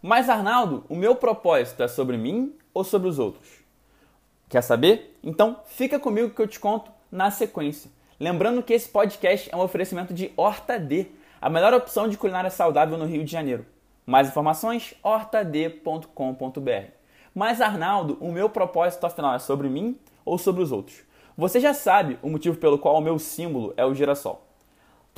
Mas Arnaldo, o meu propósito é sobre mim ou sobre os outros? Quer saber? Então fica comigo que eu te conto na sequência. Lembrando que esse podcast é um oferecimento de Horta D, a melhor opção de culinária saudável no Rio de Janeiro. Mais informações, hortad.com.br. Mas Arnaldo, o meu propósito afinal é sobre mim ou sobre os outros? Você já sabe o motivo pelo qual o meu símbolo é o girassol.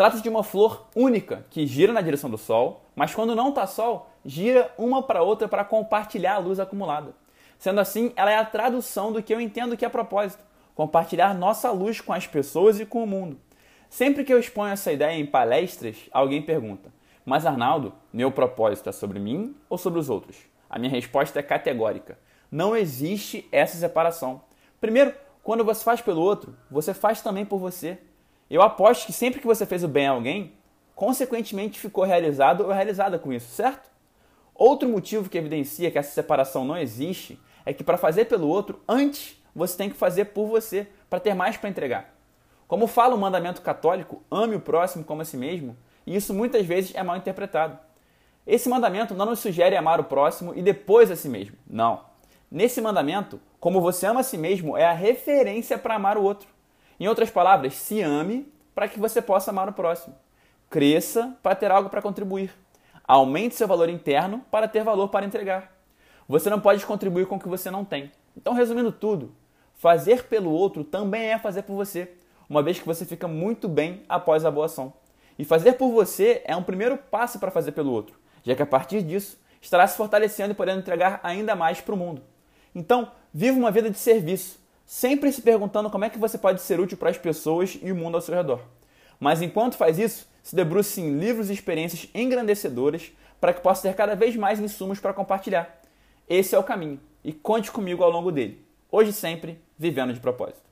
Trata-se de uma flor única que gira na direção do sol, mas quando não está sol, gira uma para outra para compartilhar a luz acumulada. Sendo assim, ela é a tradução do que eu entendo que é propósito: compartilhar nossa luz com as pessoas e com o mundo. Sempre que eu exponho essa ideia em palestras, alguém pergunta: Mas Arnaldo, meu propósito é sobre mim ou sobre os outros? A minha resposta é categórica: não existe essa separação. Primeiro, quando você faz pelo outro, você faz também por você. Eu aposto que sempre que você fez o bem a alguém, consequentemente ficou realizado ou realizada com isso, certo? Outro motivo que evidencia que essa separação não existe é que para fazer pelo outro, antes você tem que fazer por você, para ter mais para entregar. Como fala o mandamento católico, ame o próximo como a si mesmo, e isso muitas vezes é mal interpretado. Esse mandamento não nos sugere amar o próximo e depois a si mesmo. Não. Nesse mandamento, como você ama a si mesmo é a referência para amar o outro. Em outras palavras, se ame para que você possa amar o próximo. Cresça para ter algo para contribuir. Aumente seu valor interno para ter valor para entregar. Você não pode contribuir com o que você não tem. Então, resumindo tudo, fazer pelo outro também é fazer por você, uma vez que você fica muito bem após a boa ação. E fazer por você é um primeiro passo para fazer pelo outro, já que a partir disso estará se fortalecendo e podendo entregar ainda mais para o mundo. Então, viva uma vida de serviço, sempre se perguntando como é que você pode ser útil para as pessoas e o mundo ao seu redor. Mas enquanto faz isso, se debruce em livros e experiências engrandecedoras para que possa ter cada vez mais insumos para compartilhar. Esse é o caminho e conte comigo ao longo dele. Hoje sempre, vivendo de propósito.